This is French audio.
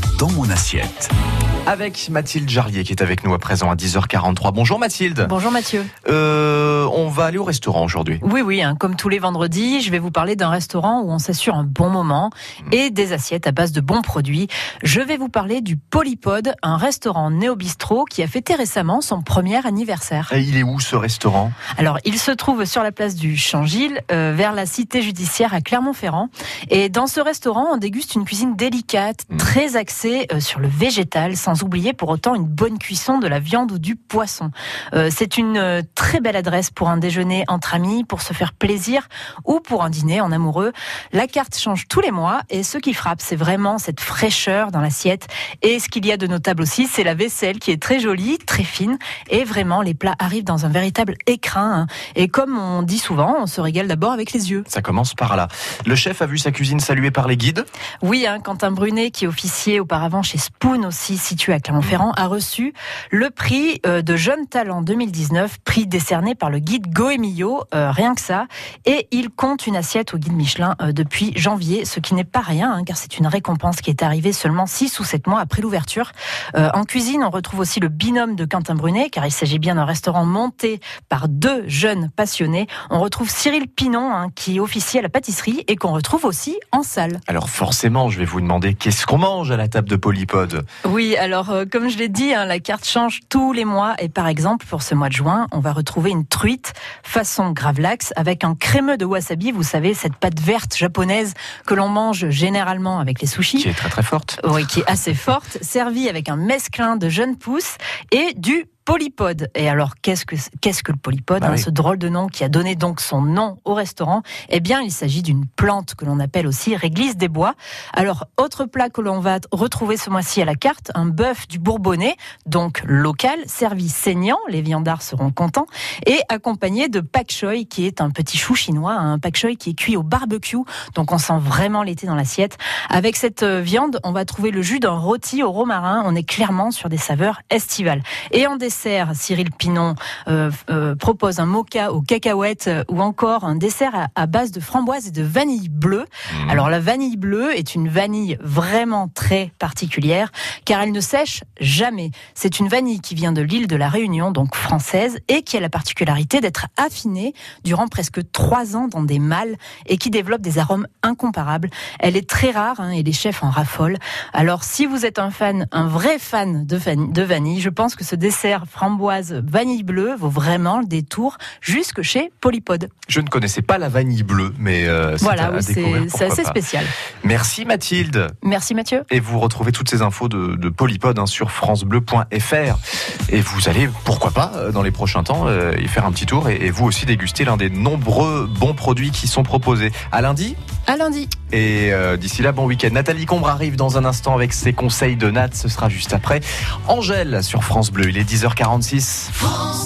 Peace. Dans mon assiette. Avec Mathilde Jarlier qui est avec nous à présent à 10h43. Bonjour Mathilde. Bonjour Mathieu. Euh, on va aller au restaurant aujourd'hui. Oui, oui, hein, comme tous les vendredis, je vais vous parler d'un restaurant où on s'assure un bon moment et des assiettes à base de bons produits. Je vais vous parler du Polypode, un restaurant néo-bistrot qui a fêté récemment son premier anniversaire. Et il est où ce restaurant? Alors, il se trouve sur la place du Changil, euh, vers la cité judiciaire à Clermont-Ferrand. Et dans ce restaurant, on déguste une cuisine délicate, Mm. très axée euh, sur le végétal, sans oublier pour autant une bonne cuisson de la viande ou du poisson. Euh, c'est une euh, très belle adresse pour un déjeuner entre amis, pour se faire plaisir ou pour un dîner en amoureux. La carte change tous les mois et ce qui frappe, c'est vraiment cette fraîcheur dans l'assiette. Et ce qu'il y a de notable aussi, c'est la vaisselle qui est très jolie, très fine et vraiment les plats arrivent dans un véritable écrin. hein. Et comme on dit souvent, on se régale d'abord avec les yeux. Ça commence par là. Le chef a vu sa cuisine saluée par les guides? Oui, hein, Quentin Brunet, qui officiait auparavant chez Spoon aussi, situé à Clermont-Ferrand, a reçu le prix euh, de Jeune Talent 2019, prix décerné par le guide Goemio, euh, rien que ça. Et il compte une assiette au guide Michelin euh, depuis janvier, ce qui n'est pas rien, hein, car c'est une récompense qui est arrivée seulement 6 ou 7 mois après l'ouverture. En cuisine, on retrouve aussi le binôme de Quentin Brunet, car il s'agit bien d'un restaurant monté par deux jeunes passionnés. On retrouve Cyril Pinon, hein, qui officie à la pâtisserie et qu'on retrouve aussi en salle. Alors forcément, je vais vous demander qu'est-ce qu'on mange à la table de Polypode. Oui, alors euh, comme je l'ai dit, hein, la carte change tous les mois et par exemple pour ce mois de juin, on va retrouver une truite façon gravlax avec un crémeux de wasabi, vous savez cette pâte verte japonaise que l'on mange généralement avec les sushis. Qui est très très forte. Oui, qui est assez forte, servie avec un mesclin de jeunes pousses et du polypode. Et alors, qu'est-ce que qu'est-ce que le polypode Bah hein, oui. Ce drôle de nom qui a donné donc son nom au restaurant? Eh bien, il s'agit d'une plante que l'on appelle aussi réglisse des bois. Alors, autre plat que l'on va retrouver ce mois-ci à la carte, un bœuf du Bourbonnais, donc local, servi saignant, les viandards seront contents, et accompagné de pak choi, qui est un petit chou chinois, un pak choi qui est cuit au barbecue, donc on sent vraiment l'été dans l'assiette. Avec cette euh, viande, on va trouver le jus d'un rôti au romarin, on est clairement sur des saveurs estivales. Et en dessert, Cyril Pinon euh, euh, propose un mocha aux cacahuètes euh, ou encore un dessert à, à base de framboise et de vanille bleue. Mmh. Alors la vanille bleue est une vanille vraiment très particulière car elle ne sèche jamais. C'est une vanille qui vient de l'île de la Réunion, donc française, et qui a la particularité d'être affinée durant presque trois ans dans des mâles et qui développe des arômes incomparables. Elle est très rare hein, et les chefs en raffolent. Alors si vous êtes un fan, un vrai fan de vanille, je pense que ce dessert framboise vanille bleue vaut vraiment le détour jusque chez Polypode. Je ne connaissais pas la vanille bleue, mais euh, c'est Voilà, oui, c'est assez pas. spécial. Merci Mathilde. Merci Mathieu. Et vous retrouvez toutes ces infos de, de Polypode hein, sur francebleu.fr. Et vous allez, pourquoi pas, euh, dans les prochains temps, euh, y faire un petit tour et, et vous aussi déguster l'un des nombreux bons produits qui sont proposés. À lundi À lundi. et euh, d'ici là, bon week-end. Nathalie Combre arrive dans un instant avec ses conseils de Nat. Ce sera juste après. Angèle sur France Bleu. Il est 10h46.